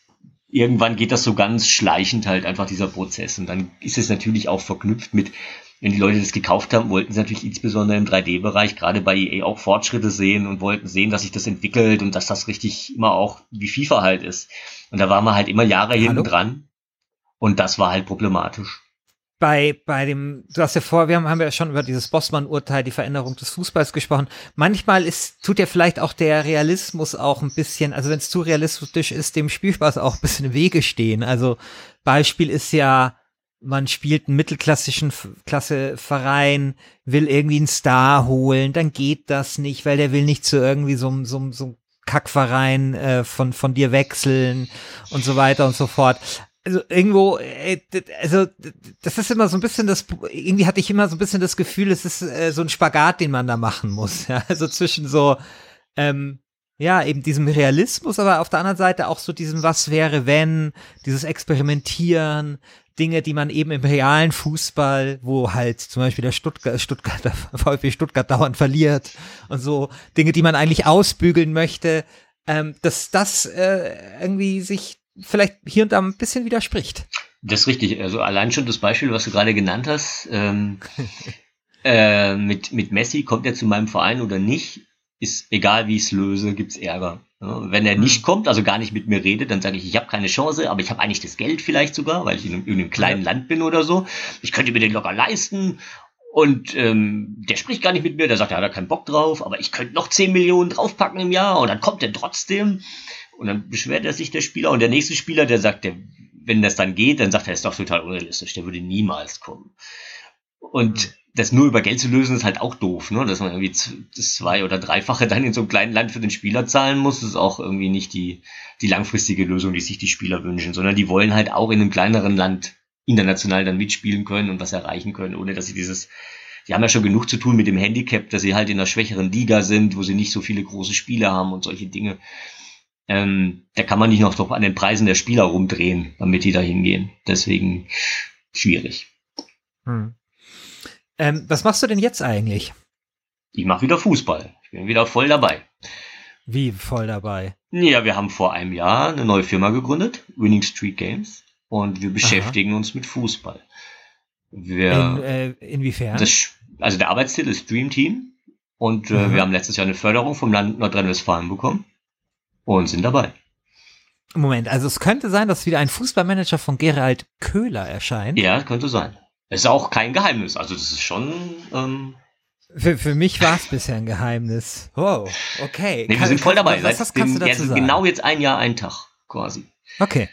Speaker 2: irgendwann geht das so ganz schleichend halt einfach dieser Prozess. Und dann ist es natürlich auch verknüpft mit, wenn die Leute das gekauft haben, wollten sie natürlich insbesondere im 3D-Bereich gerade bei EA auch Fortschritte sehen und wollten sehen, dass sich das entwickelt und dass das richtig immer auch wie FIFA halt ist. Und da waren wir halt immer Jahre Hallo? hinten dran. Und das war halt problematisch
Speaker 1: bei, bei dem, du hast ja vor, wir haben, haben ja schon über dieses Bossmann-Urteil, die Veränderung des Fußballs gesprochen. Manchmal ist, tut ja vielleicht auch der Realismus auch ein bisschen, also wenn es zu realistisch ist, dem Spielspaß auch ein bisschen im Wege stehen. Also Beispiel ist ja, man spielt einen mittelklassischen Klasseverein, will irgendwie einen Star holen, dann geht das nicht, weil der will nicht zu irgendwie so, so, so Kackverein äh, von, von dir wechseln und so weiter und so fort also irgendwo, äh, also das ist immer so ein bisschen das, irgendwie hatte ich immer so ein bisschen das Gefühl, es ist äh, so ein Spagat, den man da machen muss. <laughs> Ja? Also zwischen so, ähm, ja, eben diesem Realismus, aber auf der anderen Seite auch so diesem Was wäre, wenn, dieses Experimentieren, Dinge, die man eben im realen Fußball, wo halt zum Beispiel der Stuttgart, <laughs> Stuttgart, VfB Stuttgart dauernd verliert und so Dinge, die man eigentlich ausbügeln möchte, ähm, dass das äh, irgendwie sich vielleicht hier und da ein bisschen widerspricht.
Speaker 2: Das ist richtig. Also allein schon das Beispiel, was du gerade genannt hast, ähm, <laughs> äh, mit, mit Messi, kommt er zu meinem Verein oder nicht, ist egal, wie ich es löse, gibt's Ärger. Ja, wenn er nicht mhm. kommt, also gar nicht mit mir redet, dann sage ich, ich habe keine Chance, aber ich habe eigentlich das Geld vielleicht sogar, weil ich in einem, in einem kleinen ja. Land bin oder so. Ich könnte mir den locker leisten. Und ähm, der spricht gar nicht mit mir, der sagt, er hat da keinen Bock drauf, aber ich könnte noch 10 Millionen draufpacken im Jahr und dann kommt er trotzdem. Und dann beschwert er sich der Spieler und der nächste Spieler, der sagt, der, wenn das dann geht, dann sagt er, ist doch total unrealistisch, der würde niemals kommen. Und mhm. Das nur über Geld zu lösen, ist halt auch doof, ne? Dass man irgendwie zwei- oder dreifache dann in so einem kleinen Land für den Spieler zahlen muss, ist auch irgendwie nicht die, die langfristige Lösung, die sich die Spieler wünschen, sondern die wollen halt auch in einem kleineren Land international dann mitspielen können und was erreichen können, ohne dass sie dieses, die haben ja schon genug zu tun mit dem Handicap, dass sie halt in einer schwächeren Liga sind, wo sie nicht so viele große Spiele haben und solche Dinge ähm, da kann man nicht noch doch an den Preisen der Spieler rumdrehen, damit die da hingehen. Deswegen schwierig. Hm.
Speaker 1: Ähm, was machst du denn jetzt eigentlich?
Speaker 2: Ich mache wieder Fußball. Ich bin wieder voll dabei.
Speaker 1: Wie voll dabei?
Speaker 2: Ja, wir haben vor einem Jahr eine neue Firma gegründet, Winning Street Games, und wir beschäftigen Aha. uns mit Fußball. Wir,
Speaker 1: In, äh, inwiefern?
Speaker 2: Das, also der Arbeitstitel ist Dream Team und äh, wir haben letztes Jahr eine Förderung vom Land Nordrhein-Westfalen bekommen und sind dabei.
Speaker 1: Moment, also es könnte sein, dass wieder ein Fußballmanager von Gerald Köhler erscheint.
Speaker 2: Ja, könnte sein. Ist auch kein Geheimnis. Also das ist schon. Ähm
Speaker 1: für, für mich war es bisher ein Geheimnis. Wow, okay.
Speaker 2: Nee, wir sind voll dabei. Was, was kannst du dazu sagen? Genau jetzt ein Jahr, ein Tag quasi.
Speaker 1: Okay.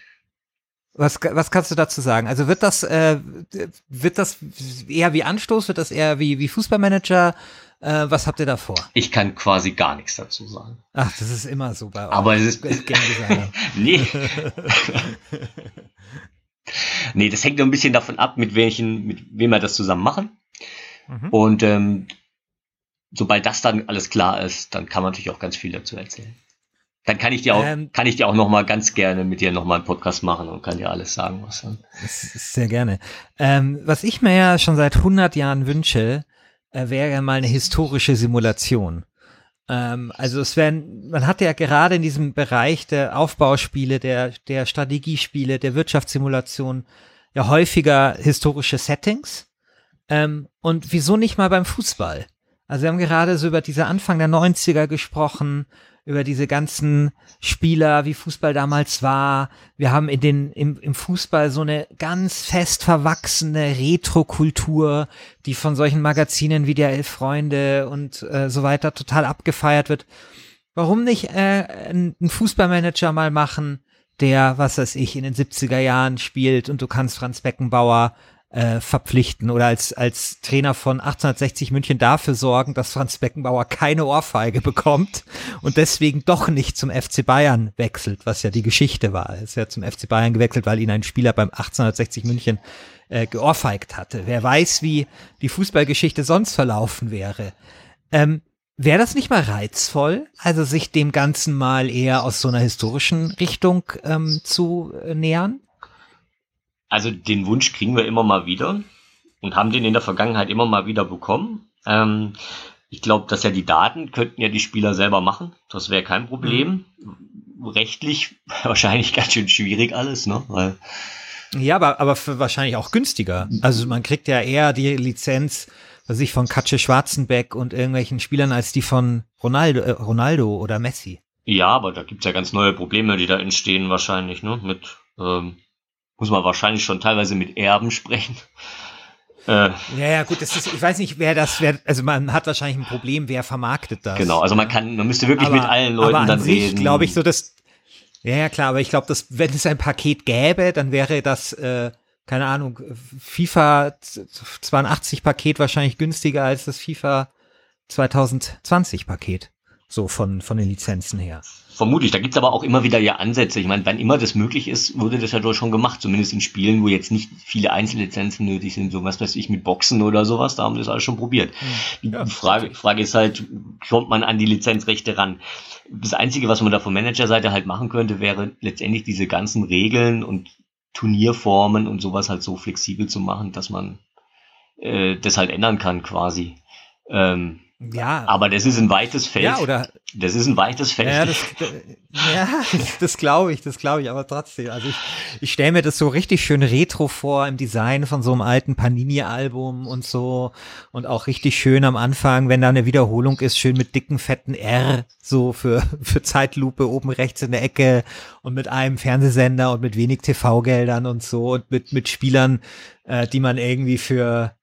Speaker 1: Was, was kannst du dazu sagen? Also wird das, äh, wird das eher wie Anstoß, wird das eher wie, wie Fußballmanager? Äh, was habt ihr da vor?
Speaker 2: Ich kann quasi gar nichts dazu sagen.
Speaker 1: Ach, das ist immer so bei
Speaker 2: euch. Aber es ist. <laughs> nee. <laughs> nee, das hängt ein bisschen davon ab, mit welchen, mit wem wir das zusammen machen. Mhm. Und ähm, sobald das dann alles klar ist, dann kann man natürlich auch ganz viel dazu erzählen. Dann kann ich dir auch, ähm, kann ich dir auch noch mal ganz gerne mit dir noch mal einen Podcast machen und kann dir alles sagen, was dann.
Speaker 1: Sehr gerne. Ähm, was ich mir ja schon seit 100 Jahren wünsche, äh, wäre mal eine historische Simulation. Ähm, also es werden, man hat ja gerade in diesem Bereich der Aufbauspiele, der, der Strategiespiele, der Wirtschaftssimulation ja häufiger historische Settings. Ähm, und wieso nicht mal beim Fußball? Also wir haben gerade so über diese Anfang der 90er gesprochen, über diese ganzen Spieler, wie Fußball damals war. Wir haben in den, im, im Fußball so eine ganz fest verwachsene Retro-Kultur, die von solchen Magazinen wie der Elf Freunde und äh, so weiter total abgefeiert wird. Warum nicht äh, einen Fußballmanager mal machen, der, was weiß ich, in den 70er Jahren spielt und du kannst Franz Beckenbauer äh, verpflichten oder als, als Trainer von 1860 München dafür sorgen, dass Franz Beckenbauer keine Ohrfeige bekommt und deswegen doch nicht zum FC Bayern wechselt, was ja die Geschichte war. Er ist ja zum FC Bayern gewechselt, weil ihn ein Spieler beim 1860 München äh, geohrfeigt hatte. Wer weiß, wie die Fußballgeschichte sonst verlaufen wäre. Ähm, Wäre das nicht mal reizvoll, also sich dem Ganzen mal eher aus so einer historischen Richtung ähm, zu äh, nähern?
Speaker 2: Also den Wunsch kriegen wir immer mal wieder und haben den in der Vergangenheit immer mal wieder bekommen. Ähm, ich glaube, dass ja die Daten könnten ja die Spieler selber machen. Das wäre kein Problem. Mhm. Rechtlich <laughs> wahrscheinlich ganz schön schwierig alles, ne? Weil
Speaker 1: ja, aber, aber wahrscheinlich auch günstiger. Also man kriegt ja eher die Lizenz, was ich von Katze Schwarzenbeck und irgendwelchen Spielern als die von Ronaldo, äh, Ronaldo oder Messi.
Speaker 2: Ja, aber da gibt's ja ganz neue Probleme, die da entstehen wahrscheinlich, ne? Mit ähm, muss man wahrscheinlich schon teilweise mit Erben sprechen.
Speaker 1: Äh, ja, ja, gut, das ist, ich weiß nicht, wer das, wer, also man hat wahrscheinlich ein Problem, wer vermarktet das.
Speaker 2: Genau, also man kann, man müsste wirklich aber, mit allen Leuten aber dann sich, reden.
Speaker 1: glaube ich, so das, ja, ja, klar, aber ich glaube, dass, wenn es ein Paket gäbe, dann wäre das, äh, keine Ahnung, FIFA 82 Paket wahrscheinlich günstiger als das FIFA 2020 Paket. So von, von den Lizenzen her.
Speaker 2: Vermutlich, da gibt's aber auch immer wieder ja Ansätze. Ich meine, wann immer das möglich ist, wurde das ja doch schon gemacht, zumindest in Spielen, wo jetzt nicht viele Einzellizenzen nötig sind, so was weiß ich, mit Boxen oder sowas, da haben wir das alles schon probiert. Hm. Ja, die Frage, Frage ist halt, kommt man an die Lizenzrechte ran? Das Einzige, was man da von Managerseite halt machen könnte, wäre letztendlich diese ganzen Regeln und Turnierformen und sowas halt so flexibel zu machen, dass man äh, das halt ändern kann quasi. Ähm, ja. Aber das ist ein weites Feld. Ja, oder? Das ist ein weites Feld.
Speaker 1: Ja, das, ja, <laughs> das glaube ich, das glaube ich, aber trotzdem. Also ich, ich stelle mir das so richtig schön retro vor im Design von so einem alten Panini-Album und so. Und auch richtig schön am Anfang, wenn da eine Wiederholung ist, schön mit dicken, fetten R, so für, <laughs> für Zeitlupe oben rechts in der Ecke und mit einem Fernsehsender und mit wenig TV-Geldern und so und mit, mit Spielern, äh, die man irgendwie für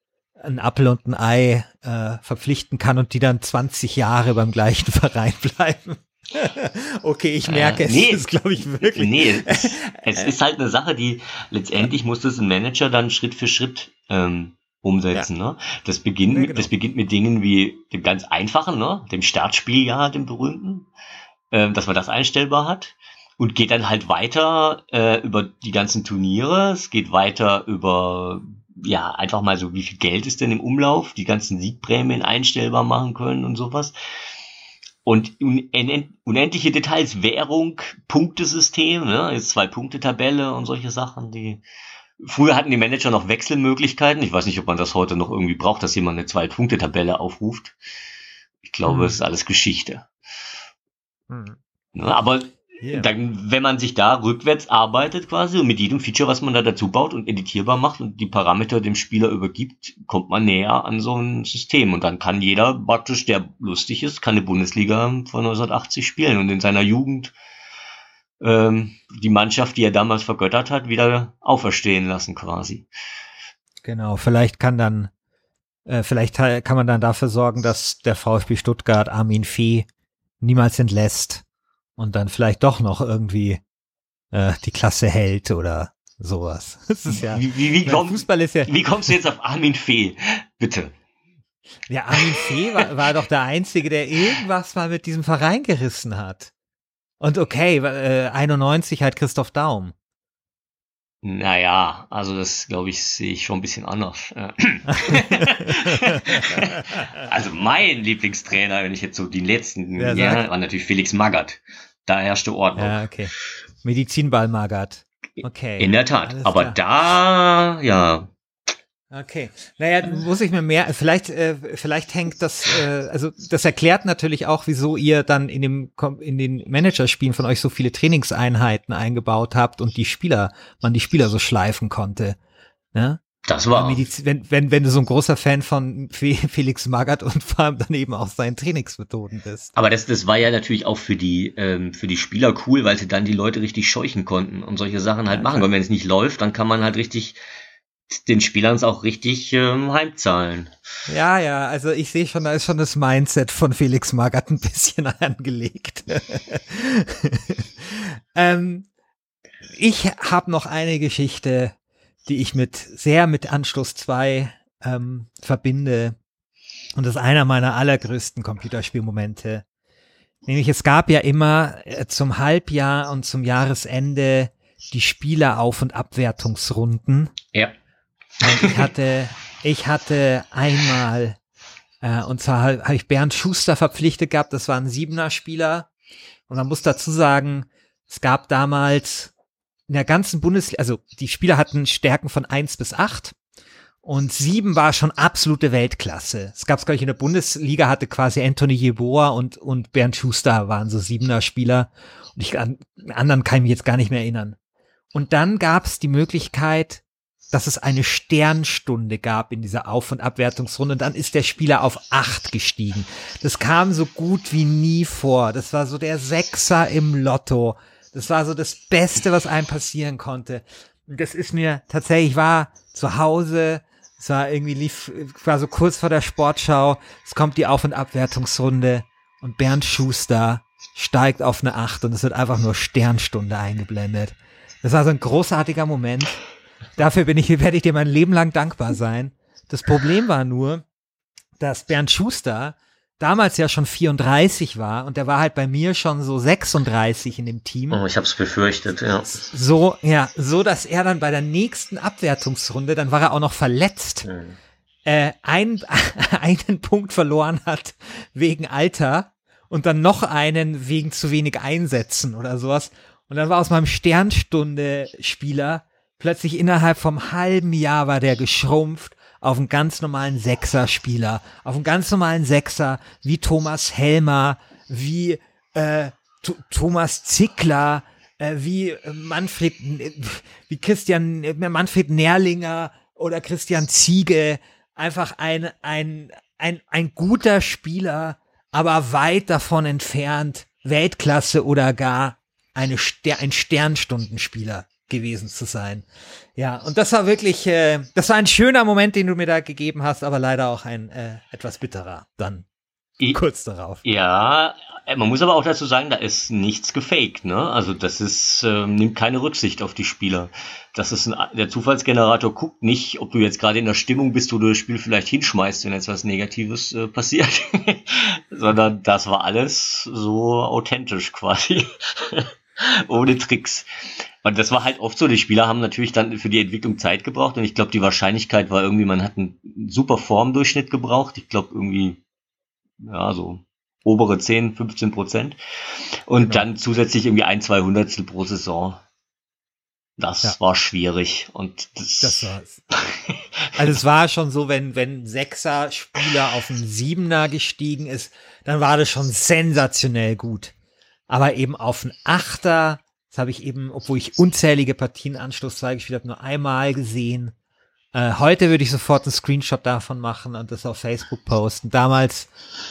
Speaker 1: ein Apfel und ein Ei äh, verpflichten kann und die dann 20 Jahre beim gleichen <laughs> Verein bleiben. <laughs> okay, ich merke, äh,
Speaker 2: nee,
Speaker 1: es ist, glaube ich, wirklich.
Speaker 2: Nee, es, <laughs> es, ist halt eine Sache, die letztendlich muss das ein Manager dann Schritt für Schritt ähm, umsetzen. Ja. Ne? Das, beginnt, ja, genau. das beginnt mit Dingen wie dem ganz einfachen, ne? dem Startspieljahr, dem berühmten, äh, dass man das einstellbar hat. Und geht dann halt weiter äh, über die ganzen Turniere. Es geht weiter über ja, einfach mal so, wie viel Geld ist denn im Umlauf, die ganzen Siegprämien einstellbar machen können und sowas. Und unendliche Details, Währung, Punktesystem, ne, jetzt zwei Punkte Tabelle und solche Sachen, die früher hatten die Manager noch Wechselmöglichkeiten. Ich weiß nicht, ob man das heute noch irgendwie braucht, dass jemand eine zwei Punkte Tabelle aufruft. Ich glaube, mhm. es ist alles Geschichte. Mhm. Aber Yeah. Dann, wenn man sich da rückwärts arbeitet quasi und mit jedem Feature, was man da dazu baut und editierbar macht und die Parameter dem Spieler übergibt, kommt man näher an so ein System. Und dann kann jeder praktisch, der lustig ist, kann eine Bundesliga von 1980 spielen und in seiner Jugend ähm, die Mannschaft, die er damals vergöttert hat, wieder auferstehen lassen quasi.
Speaker 1: Genau, vielleicht kann dann, äh, vielleicht kann man dann dafür sorgen, dass der VfB Stuttgart Armin Fee niemals entlässt und dann vielleicht doch noch irgendwie äh, die Klasse hält oder sowas. <laughs> Das ist ja,
Speaker 2: wie, wie, wie, komm, Fußball ist ja, wie kommst du jetzt auf Armin Fee? Bitte.
Speaker 1: Ja, Armin Fee war, war doch der Einzige, der irgendwas mal mit diesem Verein gerissen hat. Und okay, äh, 91 halt Christoph Daum.
Speaker 2: Naja, also das glaube ich, sehe ich schon ein bisschen anders. <laughs> also mein Lieblingstrainer, wenn ich jetzt so die letzten ja, Jahre, war natürlich Felix Magath. Da herrschte Ordnung.
Speaker 1: Ja, okay. Medizinball Magath. Okay.
Speaker 2: In der Tat. Aber klar. da, ja.
Speaker 1: Okay. Naja, muss ich mir mehr, vielleicht, äh, vielleicht hängt das, äh, also das erklärt natürlich auch, wieso ihr dann in dem, in den Managerspielen von euch so viele Trainingseinheiten eingebaut habt und die Spieler, man die Spieler so schleifen konnte. Ne?
Speaker 2: Das war.
Speaker 1: Wenn, wenn, wenn du so ein großer Fan von <laughs> Felix Magath und vor allem dann eben auch seinen Trainingsmethoden bist.
Speaker 2: Aber das, das war ja natürlich auch für die, ähm, für die Spieler cool, weil sie dann die Leute richtig scheuchen konnten und solche Sachen halt ja, machen. Klar. Und wenn es nicht läuft, dann kann man halt richtig den Spielern es auch richtig ähm, heimzahlen.
Speaker 1: Ja, ja, also ich sehe schon, da ist schon das Mindset von Felix Magath ein bisschen <laughs> angelegt. <laughs> ähm, ich habe noch eine Geschichte, die ich mit sehr mit Anschluss 2 ähm, verbinde. Und das ist einer meiner allergrößten Computerspielmomente. Nämlich es gab ja immer äh, zum Halbjahr und zum Jahresende die Spielerauf- und Abwertungsrunden.
Speaker 2: Ja.
Speaker 1: Und ich hatte, ich hatte einmal, äh, und zwar habe ich Bernd Schuster verpflichtet gehabt, das war ein Siebener-Spieler. Und man muss dazu sagen, es gab damals in der ganzen Bundesliga, also die Spieler hatten Stärken von eins bis acht und sieben war schon absolute Weltklasse. Es gab es, glaube ich, in der Bundesliga hatte quasi Anthony Jeboa und, und Bernd Schuster waren so siebener Spieler. Und ich an anderen kann ich mich jetzt gar nicht mehr erinnern. Und dann gab es die Möglichkeit, dass es eine Sternstunde gab in dieser Auf- und Abwertungsrunde. Und dann ist der Spieler auf acht gestiegen. Das kam so gut wie nie vor. Das war so der Sechser im Lotto. Das war so das Beste, was einem passieren konnte. Und das ist mir tatsächlich, ich war zu Hause, es war irgendwie lief, war so kurz vor der Sportschau, es kommt die Auf- und Abwertungsrunde und Bernd Schuster steigt auf eine Acht und es wird einfach nur Sternstunde eingeblendet. Das war so ein großartiger Moment. Dafür bin ich, werde ich dir mein Leben lang dankbar sein. Das Problem war nur, dass Bernd Schuster damals ja schon 34 war und der war halt bei mir schon so 36 in dem Team.
Speaker 2: Oh, ich hab's befürchtet, ja.
Speaker 1: So, ja, so dass er dann bei der nächsten Abwertungsrunde, dann war er auch noch verletzt, mhm. äh, ein, <laughs> einen Punkt verloren hat wegen Alter und dann noch einen wegen zu wenig Einsätzen oder sowas. Und dann war aus meinem Sternstunde-Spieler Plötzlich innerhalb vom halben Jahr war der geschrumpft auf einen ganz normalen Sechser-Spieler, auf einen ganz normalen Sechser wie Thomas Helmer, wie äh, Thomas Zickler, äh, wie äh, Manfred, wie Christian, äh, Manfred Nährlinger oder Christian Ziege, einfach ein, ein, ein, ein guter Spieler, aber weit davon entfernt, Weltklasse oder gar eine Ster ein Sternstundenspieler gewesen zu sein. Ja, und das war wirklich, äh, das war ein schöner Moment, den du mir da gegeben hast, aber leider auch ein äh, etwas bitterer dann. Ich, kurz darauf.
Speaker 2: Ja, äh, man muss aber auch dazu sagen, da ist nichts gefaked, ne? Also das ist, äh, nimmt keine Rücksicht auf die Spieler. Das ist ein, der Zufallsgenerator guckt nicht, ob du jetzt gerade in der Stimmung bist, wo du das Spiel vielleicht hinschmeißt, wenn etwas Negatives äh, passiert, <laughs> sondern das war alles so authentisch quasi. <laughs> Ohne Tricks. Und das war halt oft so, die Spieler haben natürlich dann für die Entwicklung Zeit gebraucht und ich glaube, die Wahrscheinlichkeit war irgendwie, man hat einen super Formdurchschnitt gebraucht. Ich glaube irgendwie, ja, so obere 10, 15 Prozent. Und genau. dann zusätzlich irgendwie ein, zwei Hundertstel pro Saison. Das ja. war schwierig und das,
Speaker 1: das war's. <laughs> Also es war schon so, wenn wenn Sechser Spieler auf einen Siebener gestiegen ist, dann war das schon sensationell gut. Aber eben auf einen Achter das habe ich eben, obwohl ich unzählige Partien Anschluss 2 gespielt habe, nur einmal gesehen. Äh, heute würde ich sofort einen Screenshot davon machen und das auf Facebook posten. Damals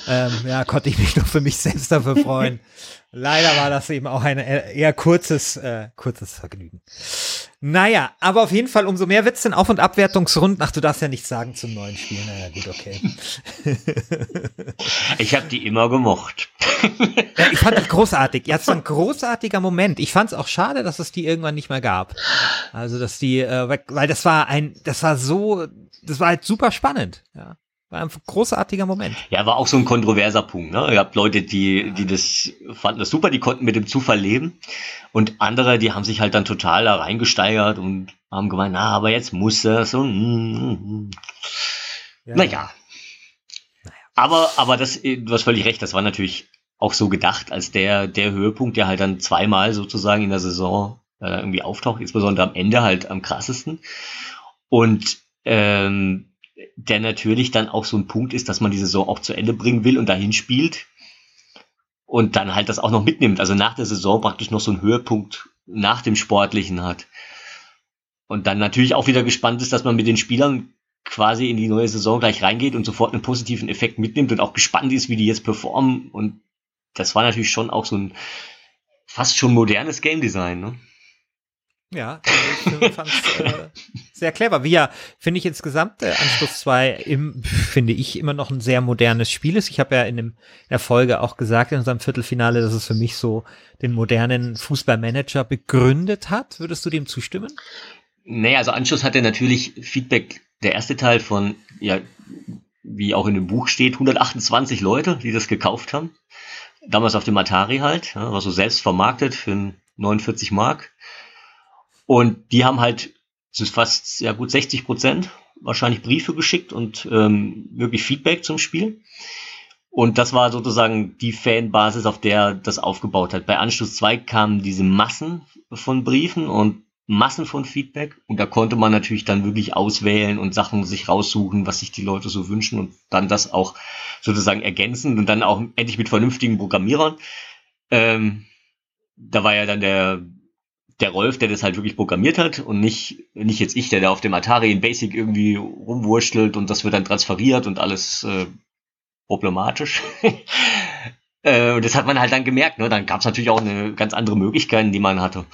Speaker 1: ähm, ja, konnte ich mich <laughs> nur für mich selbst dafür freuen. <laughs> Leider war das eben auch ein eher kurzes, äh, kurzes Vergnügen. Naja, aber auf jeden Fall, umso mehr wird's denn Auf- und Abwertungsrunden. Ach, du darfst ja nichts sagen zum neuen Spiel. Naja, gut, okay. <laughs>
Speaker 2: ich habe die immer gemocht. <laughs>
Speaker 1: ja, ich fand die großartig. Ja, es war ein großartiger Moment. Ich fand es auch schade, dass es die irgendwann nicht mehr gab. Also, dass die, äh, weil das war ein, das war so, das war halt super spannend. Ja. War ein großartiger Moment.
Speaker 2: Ja, war auch so ein kontroverser Punkt. Ne? Ihr habt Leute, die, die das fanden das super, die konnten mit dem Zufall leben. Und andere, die haben sich halt dann total da reingesteigert und haben gemeint, na, aber jetzt muss das und mm, mm, ja. naja. naja. Aber, aber das, du hast völlig recht, das war natürlich auch so gedacht als der, der Höhepunkt, der halt dann zweimal sozusagen in der Saison äh, irgendwie auftaucht, insbesondere am Ende halt am krassesten. Und ähm, der natürlich dann auch so ein Punkt ist, dass man die Saison auch zu Ende bringen will und dahin spielt und dann halt das auch noch mitnimmt. Also nach der Saison praktisch noch so einen Höhepunkt nach dem Sportlichen hat. Und dann natürlich auch wieder gespannt ist, dass man mit den Spielern quasi in die neue Saison gleich reingeht und sofort einen positiven Effekt mitnimmt und auch gespannt ist, wie die jetzt performen. Und das war natürlich schon auch so ein fast schon modernes Game Design. Ne?
Speaker 1: Ja, ich fand äh, sehr clever. Wie ja, finde ich insgesamt äh, Anschluss 2 finde ich immer noch ein sehr modernes Spiel ist. Ich habe ja in, dem, in der Folge auch gesagt in unserem Viertelfinale, dass es für mich so den modernen Fußballmanager begründet hat. Würdest du dem zustimmen?
Speaker 2: Nee, also Anschluss hatte natürlich Feedback, der erste Teil von, ja, wie auch in dem Buch steht, 128 Leute, die das gekauft haben. Damals auf dem Atari halt, ja, war so selbst vermarktet für 49 Mark. Und die haben halt, ist fast ja gut 60 Prozent, wahrscheinlich Briefe geschickt und ähm, wirklich Feedback zum Spiel. Und das war sozusagen die Fanbasis, auf der das aufgebaut hat. Bei Anschluss 2 kamen diese Massen von Briefen und Massen von Feedback und da konnte man natürlich dann wirklich auswählen und Sachen sich raussuchen, was sich die Leute so wünschen und dann das auch sozusagen ergänzen und dann auch endlich mit vernünftigen Programmierern. Ähm, da war ja dann der der Rolf, der das halt wirklich programmiert hat und nicht, nicht jetzt ich, der da auf dem Atari in Basic irgendwie rumwurschtelt und das wird dann transferiert und alles äh, problematisch. <laughs> äh, und das hat man halt dann gemerkt, ne? Dann gab es natürlich auch eine ganz andere Möglichkeiten, die man hatte.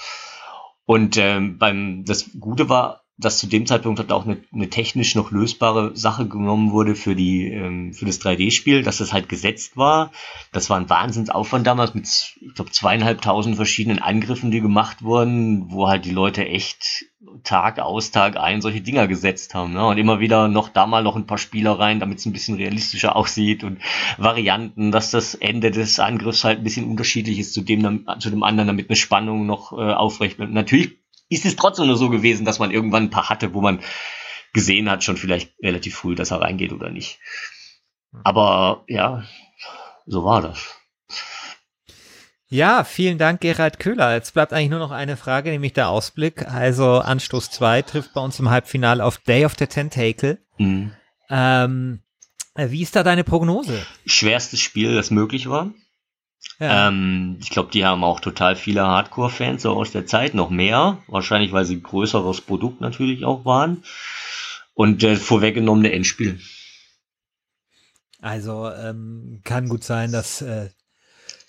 Speaker 2: Und ähm, beim das Gute war, dass zu dem Zeitpunkt halt auch eine, eine technisch noch lösbare Sache genommen wurde für die ähm, für das 3D-Spiel, dass das halt gesetzt war. Das war ein Wahnsinnsaufwand damals mit, ich glaube, zweieinhalbtausend verschiedenen Angriffen, die gemacht wurden, wo halt die Leute echt Tag aus, Tag ein solche Dinger gesetzt haben. Ne? Und immer wieder noch da mal noch ein paar Spieler rein, damit es ein bisschen realistischer aussieht und Varianten, dass das Ende des Angriffs halt ein bisschen unterschiedlich ist zu dem, zu dem anderen, damit eine Spannung noch äh, aufrecht bleibt. Natürlich ist es trotzdem nur so gewesen, dass man irgendwann ein paar hatte, wo man gesehen hat, schon vielleicht relativ früh, dass er reingeht oder nicht. Aber ja, so war das.
Speaker 1: Ja, vielen Dank, Gerald Köhler. Jetzt bleibt eigentlich nur noch eine Frage, nämlich der Ausblick. Also Anstoß 2 trifft bei uns im Halbfinale auf Day of the Tentacle. Mhm. Ähm, wie ist da deine Prognose?
Speaker 2: Schwerstes Spiel, das möglich war. Ja. Ähm, ich glaube, die haben auch total viele Hardcore-Fans so aus der Zeit, noch mehr. Wahrscheinlich, weil sie ein größeres Produkt natürlich auch waren. Und äh, vorweggenommene Endspiel.
Speaker 1: Also ähm, kann gut sein, dass äh,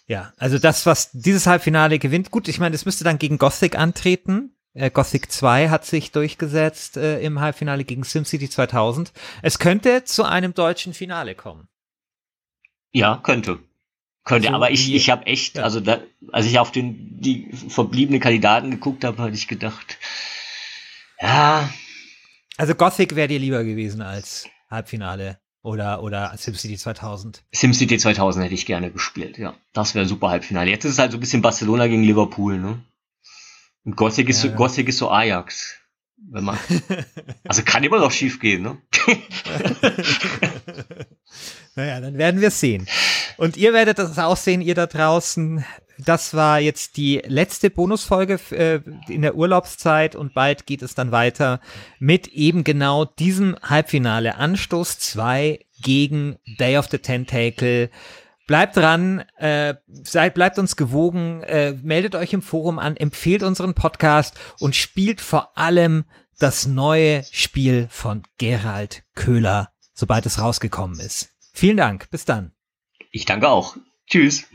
Speaker 1: ja, also das, was dieses Halbfinale gewinnt, gut, ich meine, es müsste dann gegen Gothic antreten. Äh, Gothic 2 hat sich durchgesetzt äh, im Halbfinale gegen SimCity 2000. Es könnte zu einem deutschen Finale kommen.
Speaker 2: Ja, könnte. Könnte, so aber ich, ich habe echt, ja. also da, als ich auf den, die verbliebenen Kandidaten geguckt habe, hatte ich gedacht, ja.
Speaker 1: Also Gothic wäre dir lieber gewesen als Halbfinale oder, oder SimCity 2000.
Speaker 2: SimCity 2000 hätte ich gerne gespielt, ja. Das wäre ein super Halbfinale. Jetzt ist es halt so ein bisschen Barcelona gegen Liverpool, ne? Und Gothic ist, ja, so, Gothic ist so Ajax. Wenn man, <laughs> also kann immer noch schief gehen, ne? <laughs>
Speaker 1: naja, dann werden wir es sehen. Und ihr werdet das auch sehen, ihr da draußen. Das war jetzt die letzte Bonusfolge äh, in der Urlaubszeit und bald geht es dann weiter mit eben genau diesem Halbfinale. Anstoß 2 gegen Day of the Tentacle. Bleibt dran, äh, seid, bleibt uns gewogen, äh, meldet euch im Forum an, empfehlt unseren Podcast und spielt vor allem das neue Spiel von Gerald Köhler, sobald es rausgekommen ist. Vielen Dank, bis dann.
Speaker 2: Ich danke auch. Tschüss.